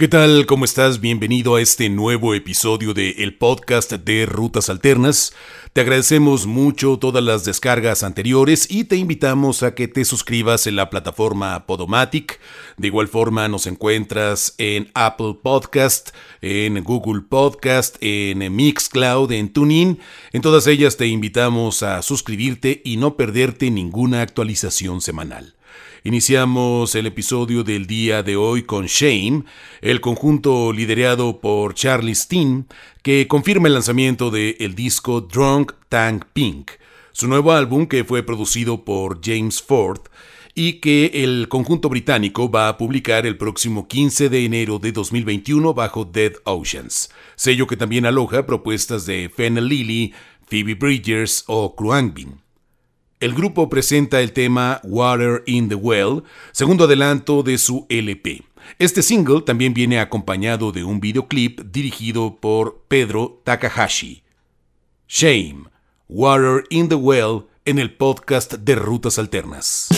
¿Qué tal? ¿Cómo estás? Bienvenido a este nuevo episodio de el podcast de Rutas Alternas. Te agradecemos mucho todas las descargas anteriores y te invitamos a que te suscribas en la plataforma Podomatic. De igual forma nos encuentras en Apple Podcast, en Google Podcast, en Mixcloud, en TuneIn. En todas ellas te invitamos a suscribirte y no perderte ninguna actualización semanal. Iniciamos el episodio del día de hoy con Shame, el conjunto liderado por Charlie Steen, que confirma el lanzamiento del el disco Drunk Tank Pink, su nuevo álbum que fue producido por James Ford y que el conjunto británico va a publicar el próximo 15 de enero de 2021 bajo Dead Oceans, sello que también aloja propuestas de Fennel Lily, Phoebe Bridgers o Kruangbin. El grupo presenta el tema Water in the Well, segundo adelanto de su LP. Este single también viene acompañado de un videoclip dirigido por Pedro Takahashi. Shame, Water in the Well en el podcast de Rutas Alternas.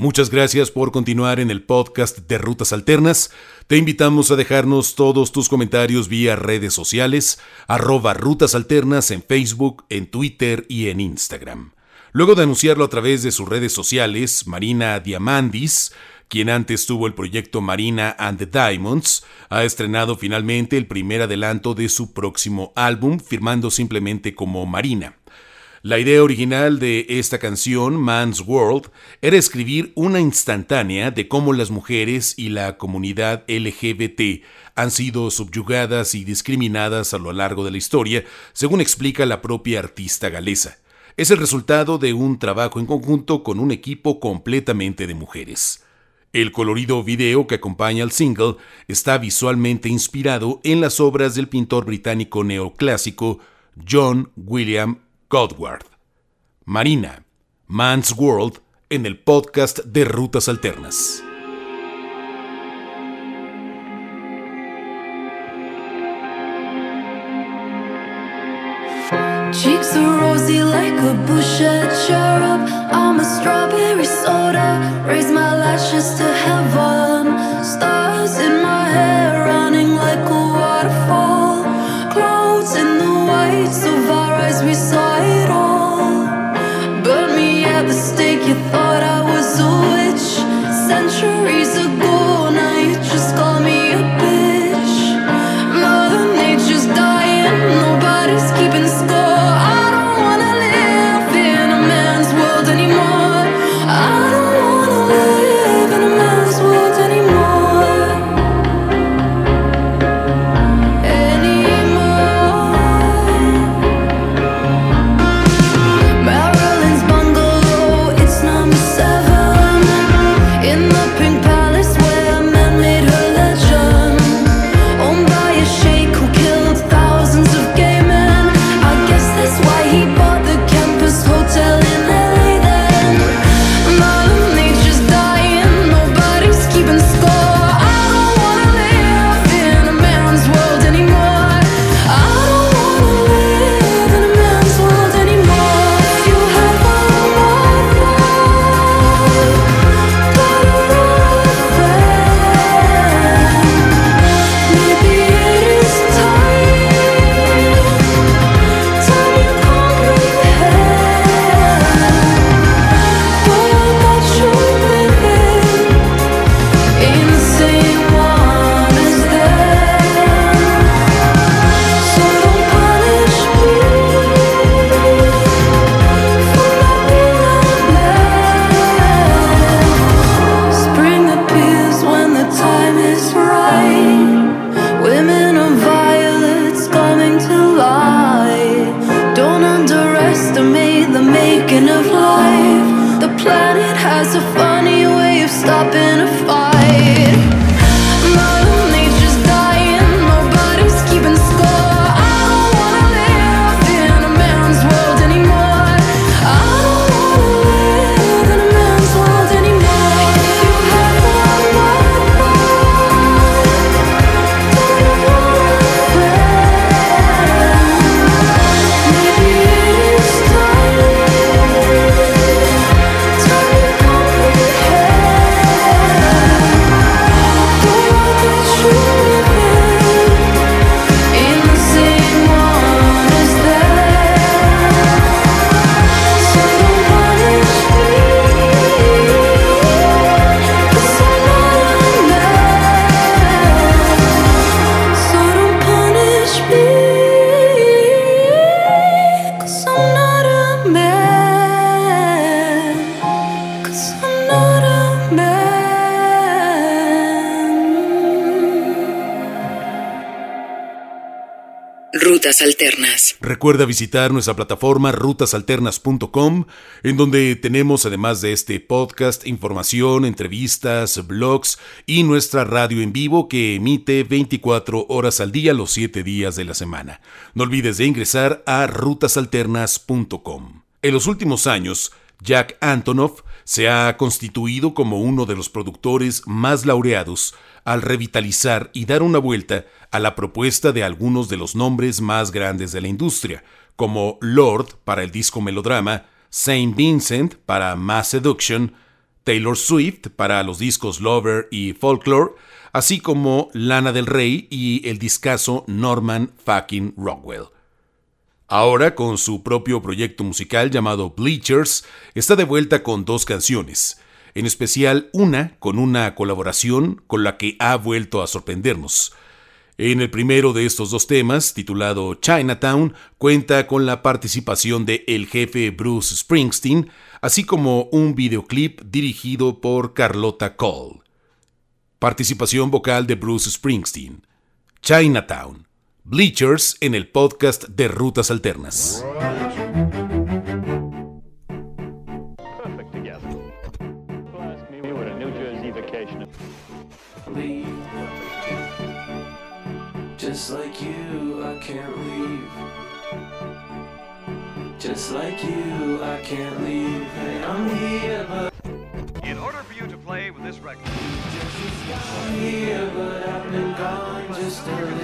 Muchas gracias por continuar en el podcast de Rutas Alternas. Te invitamos a dejarnos todos tus comentarios vía redes sociales, arroba Rutas Alternas en Facebook, en Twitter y en Instagram. Luego de anunciarlo a través de sus redes sociales, Marina Diamandis, quien antes tuvo el proyecto Marina and the Diamonds, ha estrenado finalmente el primer adelanto de su próximo álbum, firmando simplemente como Marina. La idea original de esta canción, Man's World, era escribir una instantánea de cómo las mujeres y la comunidad LGBT han sido subyugadas y discriminadas a lo largo de la historia, según explica la propia artista galesa. Es el resultado de un trabajo en conjunto con un equipo completamente de mujeres. El colorido video que acompaña al single está visualmente inspirado en las obras del pintor británico neoclásico John William Godward. Marina, Man's World, en el podcast de Rutas Alternas. Cheeks are rosy like a cherub. I'm a strawberry soda. Raise my lashes to heaven. Stars in my hair running like a waterfall. Clouds in the whites of Centuries Rutas Alternas. Recuerda visitar nuestra plataforma rutasalternas.com, en donde tenemos, además de este podcast, información, entrevistas, blogs y nuestra radio en vivo que emite 24 horas al día los 7 días de la semana. No olvides de ingresar a rutasalternas.com. En los últimos años, Jack Antonoff se ha constituido como uno de los productores más laureados al revitalizar y dar una vuelta a la propuesta de algunos de los nombres más grandes de la industria, como Lord para el disco melodrama, Saint Vincent para Mass Seduction, Taylor Swift para los discos Lover y Folklore, así como Lana del Rey y el discazo Norman fucking Rockwell. Ahora, con su propio proyecto musical llamado Bleachers, está de vuelta con dos canciones, en especial una con una colaboración con la que ha vuelto a sorprendernos. En el primero de estos dos temas, titulado Chinatown, cuenta con la participación de el jefe Bruce Springsteen, así como un videoclip dirigido por Carlota Cole. Participación vocal de Bruce Springsteen. Chinatown. Bleachers en el podcast de Rutas Alternas. Just like you, I can't leave. Hey, I'm here, but In order for you to play with this record, I'm here, but I've been gone just a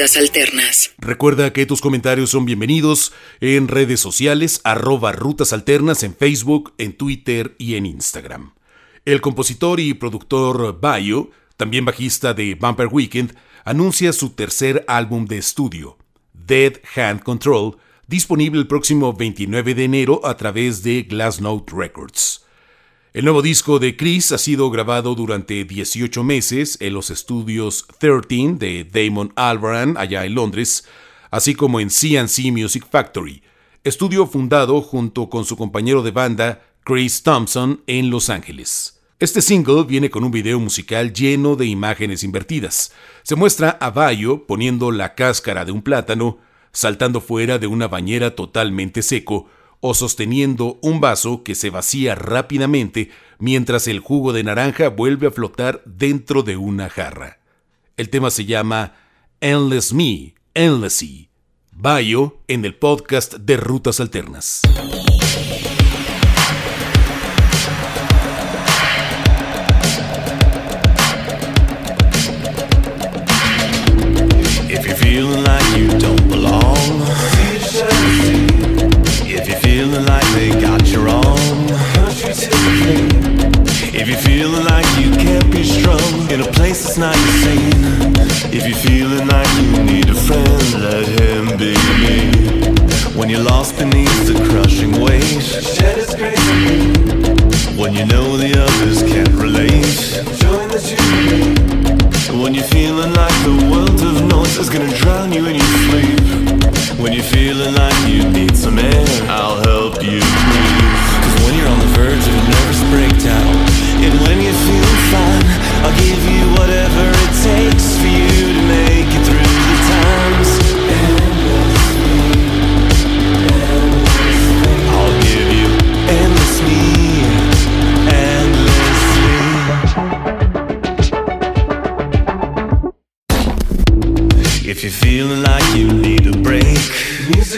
Alternas. Recuerda que tus comentarios son bienvenidos en redes sociales, arroba Rutas Alternas en Facebook, en Twitter y en Instagram. El compositor y productor Bayo, también bajista de Bumper Weekend, anuncia su tercer álbum de estudio, Dead Hand Control, disponible el próximo 29 de enero a través de Glassnote Records. El nuevo disco de Chris ha sido grabado durante 18 meses en los estudios 13 de Damon Albarn allá en Londres, así como en CNC Music Factory, estudio fundado junto con su compañero de banda Chris Thompson en Los Ángeles. Este single viene con un video musical lleno de imágenes invertidas. Se muestra a Bayo poniendo la cáscara de un plátano, saltando fuera de una bañera totalmente seco, o sosteniendo un vaso que se vacía rápidamente mientras el jugo de naranja vuelve a flotar dentro de una jarra. El tema se llama Endless Me, Endlessy. Bayo en el podcast de Rutas Alternas. You're lost beneath the crushing weight, shed his grace. When you know the others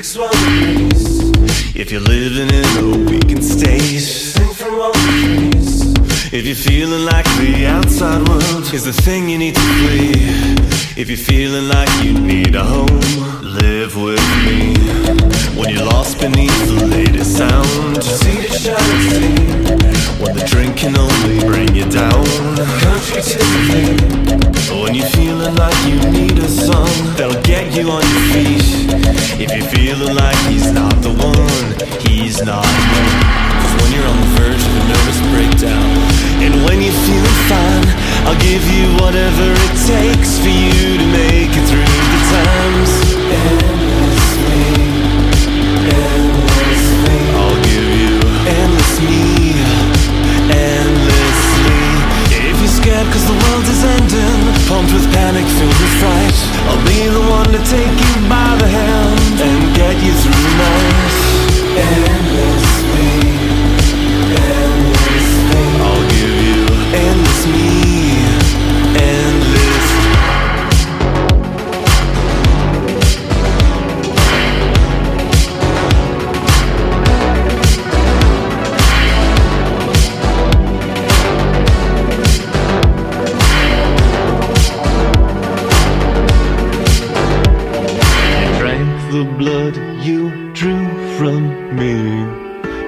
one. If you're living in a weakened state, sing from trees. If you're feeling like the outside world is the thing you need to flee. If you're feeling like you need a home, live with me. When you're lost beneath the latest sound, see the sea. When the drink can only bring you down, country to when you're feeling like you need a song that'll get you on your feet. If you're feeling like he's not the one, he's not. Cause when you're on the verge of a nervous breakdown, and when you're feeling fine, I'll give you whatever it takes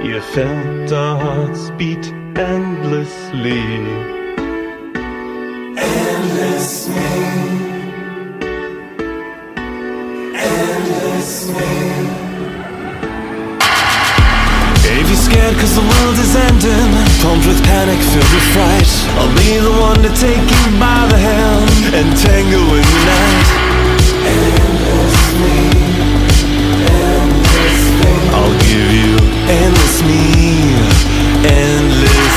You felt our hearts beat endlessly. Endless me. Endless me. If you're scared cause the world is ending Pumped with panic, filled with fright I'll be the one to take you by the hand And tangle in the night Endless me Endless me I'll give you endless me Endless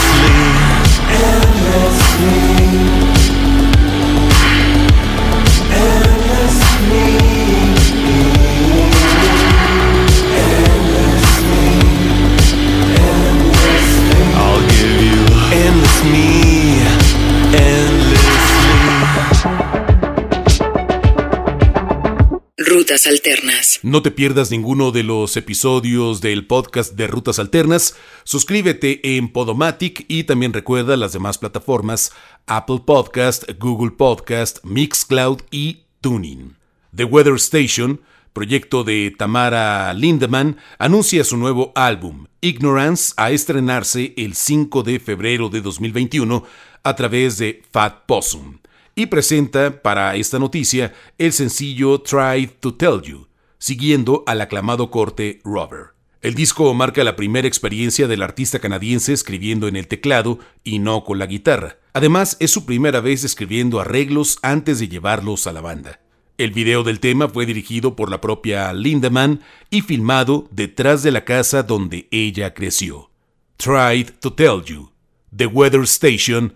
Rutas Alternas. No te pierdas ninguno de los episodios del podcast de Rutas Alternas. Suscríbete en Podomatic y también recuerda las demás plataformas Apple Podcast, Google Podcast, Mixcloud y Tuning. The Weather Station, proyecto de Tamara Lindemann, anuncia su nuevo álbum, Ignorance, a estrenarse el 5 de febrero de 2021 a través de Fat Possum. Y presenta para esta noticia el sencillo Try to Tell You, siguiendo al aclamado corte Rover. El disco marca la primera experiencia del artista canadiense escribiendo en el teclado y no con la guitarra. Además, es su primera vez escribiendo arreglos antes de llevarlos a la banda. El video del tema fue dirigido por la propia Lindemann y filmado detrás de la casa donde ella creció. Tried to Tell You, The Weather Station,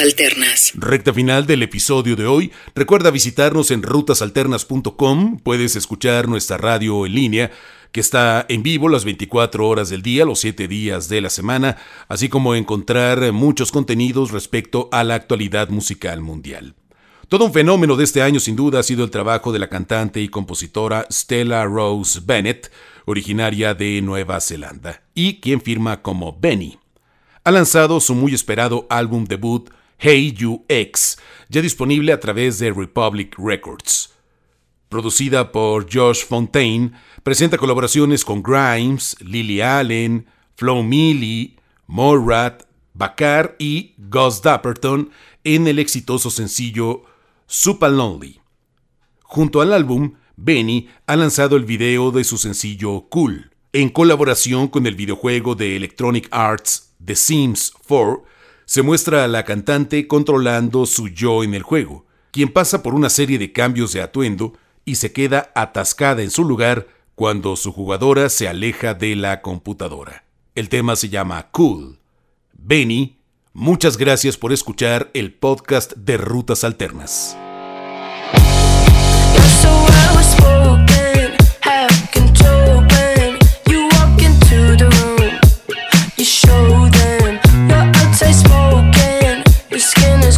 Alternas. Recta final del episodio de hoy. Recuerda visitarnos en rutasalternas.com. Puedes escuchar nuestra radio en línea que está en vivo las 24 horas del día, los 7 días de la semana, así como encontrar muchos contenidos respecto a la actualidad musical mundial. Todo un fenómeno de este año sin duda ha sido el trabajo de la cantante y compositora Stella Rose Bennett, originaria de Nueva Zelanda, y quien firma como Benny ha lanzado su muy esperado álbum debut Hey You X, ya disponible a través de Republic Records. Producida por Josh Fontaine, presenta colaboraciones con Grimes, Lily Allen, Flo Millie, Morat, Bakar y Gus Dapperton en el exitoso sencillo Super Lonely. Junto al álbum, Benny ha lanzado el video de su sencillo Cool, en colaboración con el videojuego de Electronic Arts The Sims 4 se muestra a la cantante controlando su yo en el juego, quien pasa por una serie de cambios de atuendo y se queda atascada en su lugar cuando su jugadora se aleja de la computadora. El tema se llama Cool. Benny, muchas gracias por escuchar el podcast de Rutas Alternas. Your skin is